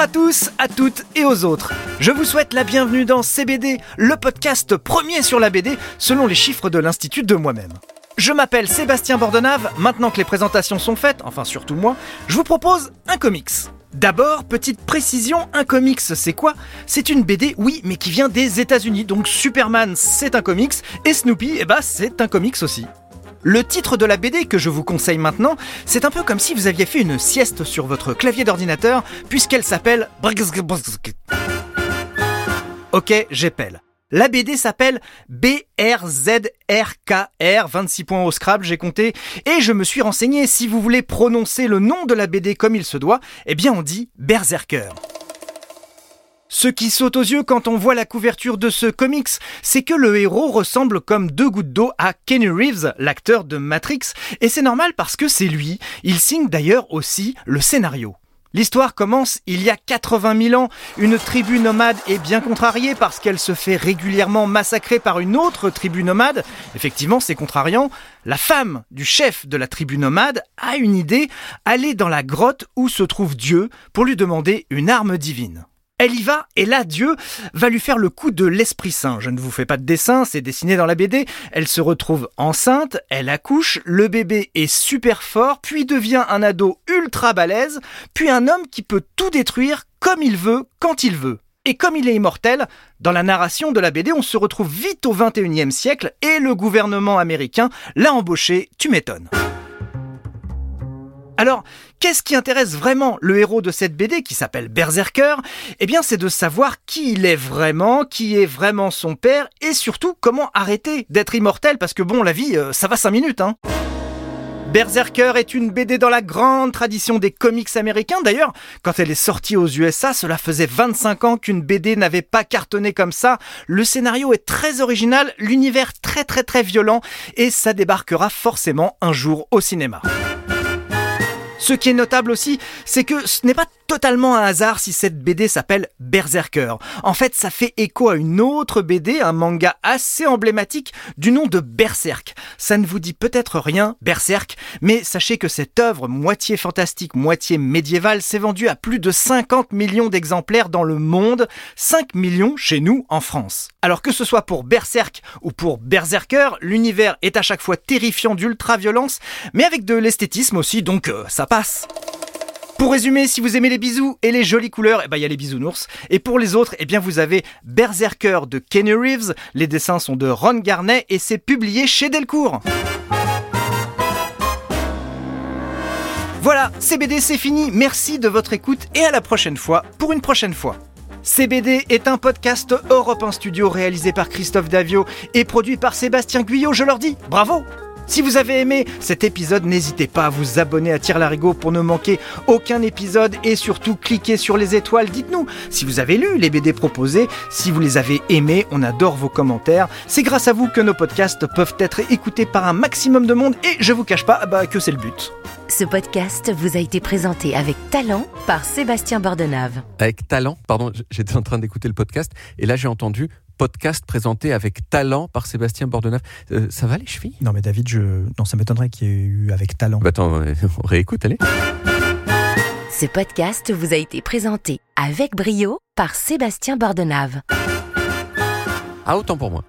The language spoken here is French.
À tous, à toutes et aux autres. Je vous souhaite la bienvenue dans CBD, le podcast premier sur la BD selon les chiffres de l'Institut de moi-même. Je m'appelle Sébastien Bordenave, maintenant que les présentations sont faites, enfin surtout moi, je vous propose un comics. D'abord, petite précision, un comics c'est quoi? C'est une BD, oui, mais qui vient des États-Unis, donc Superman c'est un comics, et Snoopy, eh bah c'est un comics aussi. Le titre de la BD que je vous conseille maintenant, c'est un peu comme si vous aviez fait une sieste sur votre clavier d'ordinateur, puisqu'elle s'appelle... Ok, j'épelle. La BD s'appelle BRZRKR, 26 points au Scrabble, j'ai compté, et je me suis renseigné, si vous voulez prononcer le nom de la BD comme il se doit, eh bien on dit Berserker. Ce qui saute aux yeux quand on voit la couverture de ce comics, c'est que le héros ressemble comme deux gouttes d'eau à Kenny Reeves, l'acteur de Matrix, et c'est normal parce que c'est lui. Il signe d'ailleurs aussi le scénario. L'histoire commence il y a 80 000 ans. Une tribu nomade est bien contrariée parce qu'elle se fait régulièrement massacrer par une autre tribu nomade. Effectivement, c'est contrariant. La femme du chef de la tribu nomade a une idée, aller dans la grotte où se trouve Dieu pour lui demander une arme divine. Elle y va, et là, Dieu va lui faire le coup de l'Esprit Saint. Je ne vous fais pas de dessin, c'est dessiné dans la BD. Elle se retrouve enceinte, elle accouche, le bébé est super fort, puis devient un ado ultra balèze, puis un homme qui peut tout détruire comme il veut, quand il veut. Et comme il est immortel, dans la narration de la BD, on se retrouve vite au 21e siècle et le gouvernement américain l'a embauché, tu m'étonnes. Alors, qu'est-ce qui intéresse vraiment le héros de cette BD qui s'appelle Berserker? Eh bien, c'est de savoir qui il est vraiment, qui est vraiment son père, et surtout comment arrêter d'être immortel, parce que bon, la vie, euh, ça va 5 minutes, hein. Berserker est une BD dans la grande tradition des comics américains. D'ailleurs, quand elle est sortie aux USA, cela faisait 25 ans qu'une BD n'avait pas cartonné comme ça. Le scénario est très original, l'univers très très très violent, et ça débarquera forcément un jour au cinéma. Ce qui est notable aussi, c'est que ce n'est pas totalement un hasard si cette BD s'appelle Berserker. En fait, ça fait écho à une autre BD, un manga assez emblématique du nom de Berserk. Ça ne vous dit peut-être rien, Berserk, mais sachez que cette œuvre moitié fantastique, moitié médiévale s'est vendue à plus de 50 millions d'exemplaires dans le monde, 5 millions chez nous en France. Alors que ce soit pour Berserk ou pour Berserker, l'univers est à chaque fois terrifiant d'ultra-violence, mais avec de l'esthétisme aussi, donc euh, ça passe. Pour résumer, si vous aimez les bisous et les jolies couleurs, eh ben, il y a les bisounours. Et pour les autres, eh bien, vous avez Berserker de Kenny Reeves. Les dessins sont de Ron Garnet et c'est publié chez Delcourt. Voilà, CBD c'est fini. Merci de votre écoute et à la prochaine fois pour une prochaine fois. CBD est un podcast Europe 1 Studio réalisé par Christophe Davio et produit par Sébastien Guyot. Je leur dis bravo! Si vous avez aimé cet épisode, n'hésitez pas à vous abonner à Tire Larigot pour ne manquer aucun épisode et surtout cliquez sur les étoiles. Dites-nous si vous avez lu les BD proposés, si vous les avez aimés, on adore vos commentaires. C'est grâce à vous que nos podcasts peuvent être écoutés par un maximum de monde et je vous cache pas bah, que c'est le but. Ce podcast vous a été présenté avec talent par Sébastien Bordenave. Avec talent, pardon, j'étais en train d'écouter le podcast et là j'ai entendu podcast présenté avec talent par Sébastien Bordenave. Euh, ça va les chevilles? Non mais David, je... non, ça m'étonnerait qu'il y ait eu avec talent. Bah attends, on réécoute, allez. Ce podcast vous a été présenté avec brio par Sébastien Bordenave. Ah, autant pour moi.